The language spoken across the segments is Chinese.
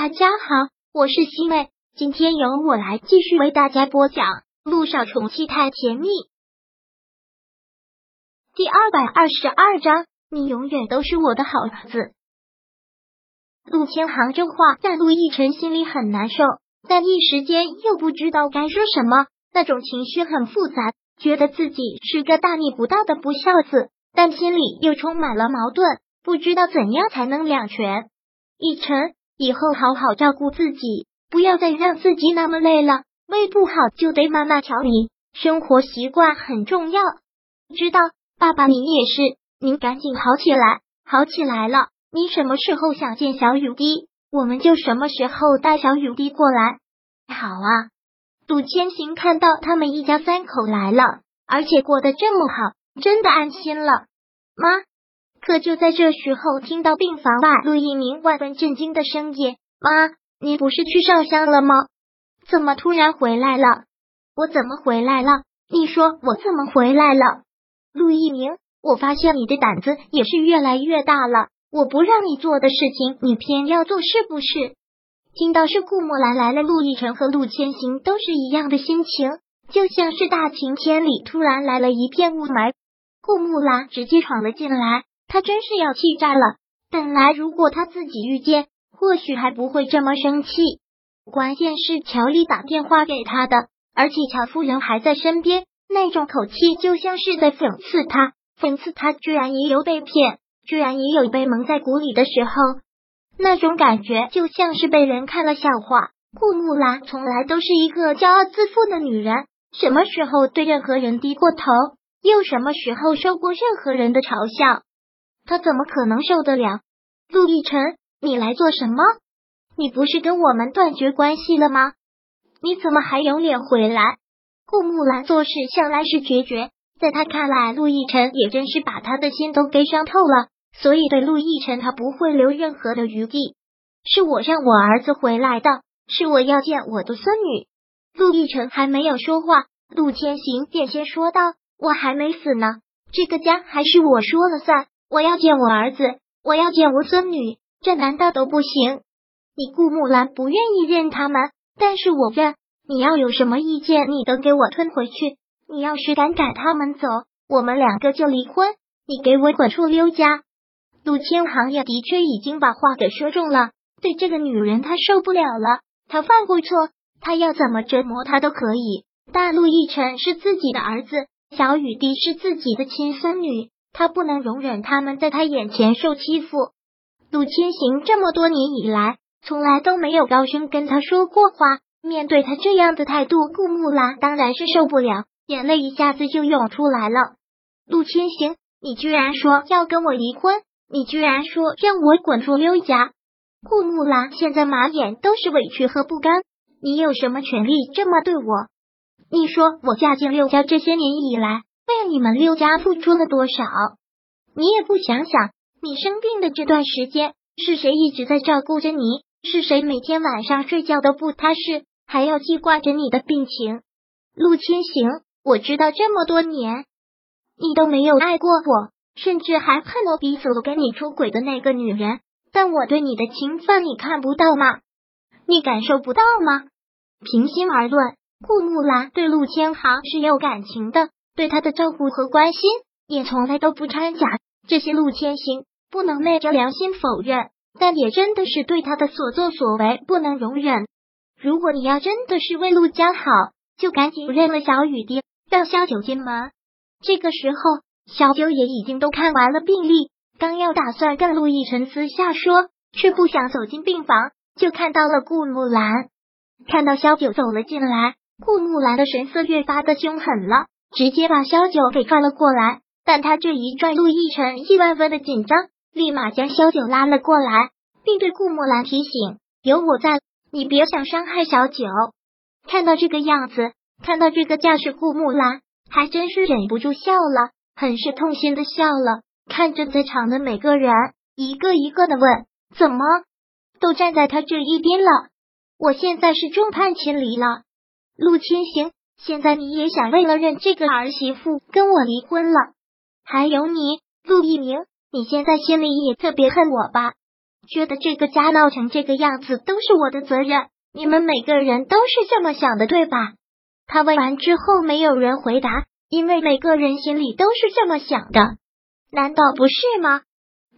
大家好，我是西妹，今天由我来继续为大家播讲《陆少宠妻太甜蜜》第二百二十二章。你永远都是我的好儿子。陆千行这话让陆亦辰心里很难受，但一时间又不知道该说什么，那种情绪很复杂，觉得自己是个大逆不道的不孝子，但心里又充满了矛盾，不知道怎样才能两全。亦晨。以后好好照顾自己，不要再让自己那么累了。胃不好就得慢慢调理，生活习惯很重要。知道，爸爸，你也是。您赶紧好起来，好起来了。你什么时候想见小雨滴，我们就什么时候带小雨滴过来。好啊。杜千行看到他们一家三口来了，而且过得这么好，真的安心了。妈。可就在这时候，听到病房外陆一鸣万分震惊的声音：“妈，你不是去上香了吗？怎么突然回来了？我怎么回来了？你说我怎么回来了？”陆一鸣，我发现你的胆子也是越来越大了。我不让你做的事情，你偏要做，是不是？听到是顾木兰来了，陆亦辰和陆千行都是一样的心情，就像是大晴天里突然来了一片雾霾。顾木兰直接闯了进来。他真是要气炸了！本来如果他自己遇见，或许还不会这么生气。关键是乔丽打电话给他的，而且乔夫人还在身边，那种口气就像是在讽刺他，讽刺他居然也有被骗，居然也有被蒙在鼓里的时候，那种感觉就像是被人看了笑话。顾木兰从来都是一个骄傲自负的女人，什么时候对任何人低过头，又什么时候受过任何人的嘲笑？他怎么可能受得了？陆亦辰，你来做什么？你不是跟我们断绝关系了吗？你怎么还有脸回来？顾木兰做事向来是决绝，在他看来，陆亦辰也真是把他的心都给伤透了，所以对陆亦辰他不会留任何的余地。是我让我儿子回来的，是我要见我的孙女。陆亦辰还没有说话，陆千行便先说道：“我还没死呢，这个家还是我说了算。”我要见我儿子，我要见我孙女，这难道都不行？你顾木兰不愿意认他们，但是我认。你要有什么意见，你都给我吞回去。你要是敢赶他们走，我们两个就离婚。你给我滚出刘家！陆千行也的确已经把话给说中了，对这个女人他受不了了。他犯过错，他要怎么折磨他都可以。大陆亦辰是自己的儿子，小雨滴是自己的亲孙女。他不能容忍他们在他眼前受欺负。陆千行这么多年以来，从来都没有高声跟他说过话。面对他这样的态度，顾木兰当然是受不了，眼泪一下子就涌出来了。陆千行，你居然说要跟我离婚，你居然说让我滚出刘家！顾木兰现在满眼都是委屈和不甘。你有什么权利这么对我？你说我嫁进刘家这些年以来。为你们六家付出了多少？你也不想想，你生病的这段时间是谁一直在照顾着你？是谁每天晚上睡觉都不踏实，还要记挂着你的病情？陆千行，我知道这么多年你都没有爱过我，甚至还恨我逼死了跟你出轨的那个女人。但我对你的情分你看不到吗？你感受不到吗？平心而论，顾木兰对陆千行是有感情的。对他的照顾和关心也从来都不掺假，这些陆千行不能昧着良心否认，但也真的是对他的所作所为不能容忍。如果你要真的是为陆家好，就赶紧认了小雨滴，让萧九进门。这个时候，小九也已经都看完了病历，刚要打算跟陆亦辰私下说，却不想走进病房，就看到了顾木兰。看到萧九走了进来，顾木兰的神色越发的凶狠了。直接把萧九给拽了过来，但他这一拽，陆亦辰亿万分的紧张，立马将萧九拉了过来，并对顾木兰提醒：“有我在，你别想伤害小九。”看到这个样子，看到这个架势，顾木兰还真是忍不住笑了，很是痛心的笑了。看着在场的每个人，一个一个的问：“怎么都站在他这一边了？我现在是众叛亲离了。”陆千行。现在你也想为了认这个儿媳妇跟我离婚了？还有你，陆一鸣，你现在心里也特别恨我吧？觉得这个家闹成这个样子都是我的责任。你们每个人都是这么想的，对吧？他问完之后，没有人回答，因为每个人心里都是这么想的。难道不是吗？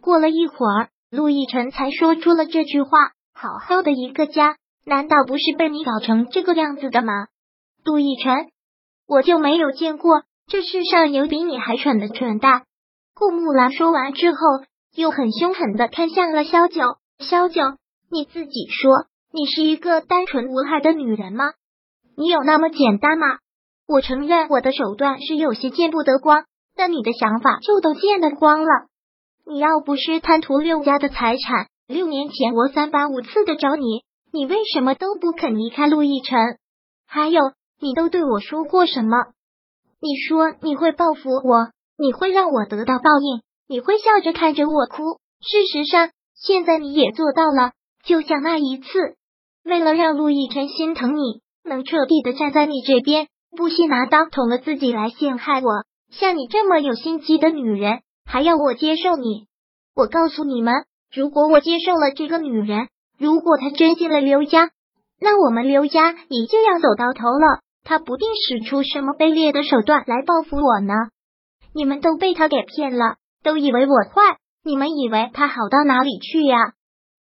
过了一会儿，陆亦辰才说出了这句话：“好好的一个家，难道不是被你搞成这个样子的吗？”陆亦辰，我就没有见过这世上有比你还蠢的蠢蛋。顾木兰说完之后，又很凶狠的看向了萧九。萧九，你自己说，你是一个单纯无害的女人吗？你有那么简单吗？我承认我的手段是有些见不得光，但你的想法就都见得光了。你要不是贪图六家的财产，六年前我三番五次的找你，你为什么都不肯离开陆亦辰？还有，你都对我说过什么？你说你会报复我，你会让我得到报应，你会笑着看着我哭。事实上，现在你也做到了。就像那一次，为了让陆亦辰心疼你，能彻底的站在你这边，不惜拿刀捅了自己来陷害我。像你这么有心机的女人。还要我接受你？我告诉你们，如果我接受了这个女人，如果她真进了刘家，那我们刘家也就要走到头了。他不定使出什么卑劣的手段来报复我呢？你们都被他给骗了，都以为我坏，你们以为他好到哪里去呀？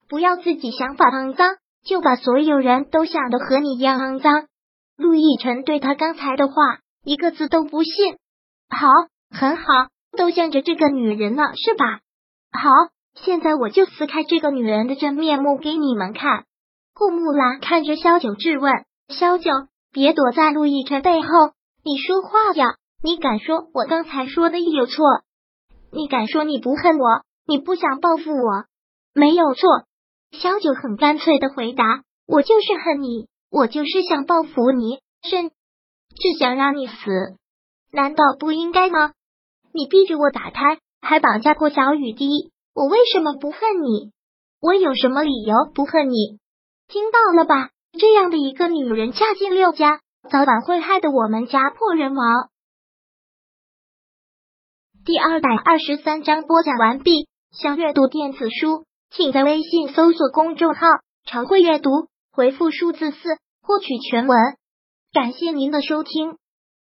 不要自己想法肮脏，就把所有人都想的和你一样肮脏。陆亦辰对他刚才的话一个字都不信。好，很好。都向着这个女人了，是吧？好，现在我就撕开这个女人的真面目给你们看。顾木兰看着萧九质问：“萧九，别躲在陆亦辰背后，你说话呀！你敢说我刚才说的有错？你敢说你不恨我，你不想报复我？没有错。”萧九很干脆的回答：“我就是恨你，我就是想报复你，甚至想让你死。难道不应该吗？”你逼着我打胎，还绑架过小雨滴，我为什么不恨你？我有什么理由不恨你？听到了吧？这样的一个女人嫁进六家，早晚会害得我们家破人亡。第二百二十三章播讲完毕。想阅读电子书，请在微信搜索公众号“常会阅读”，回复数字四获取全文。感谢您的收听。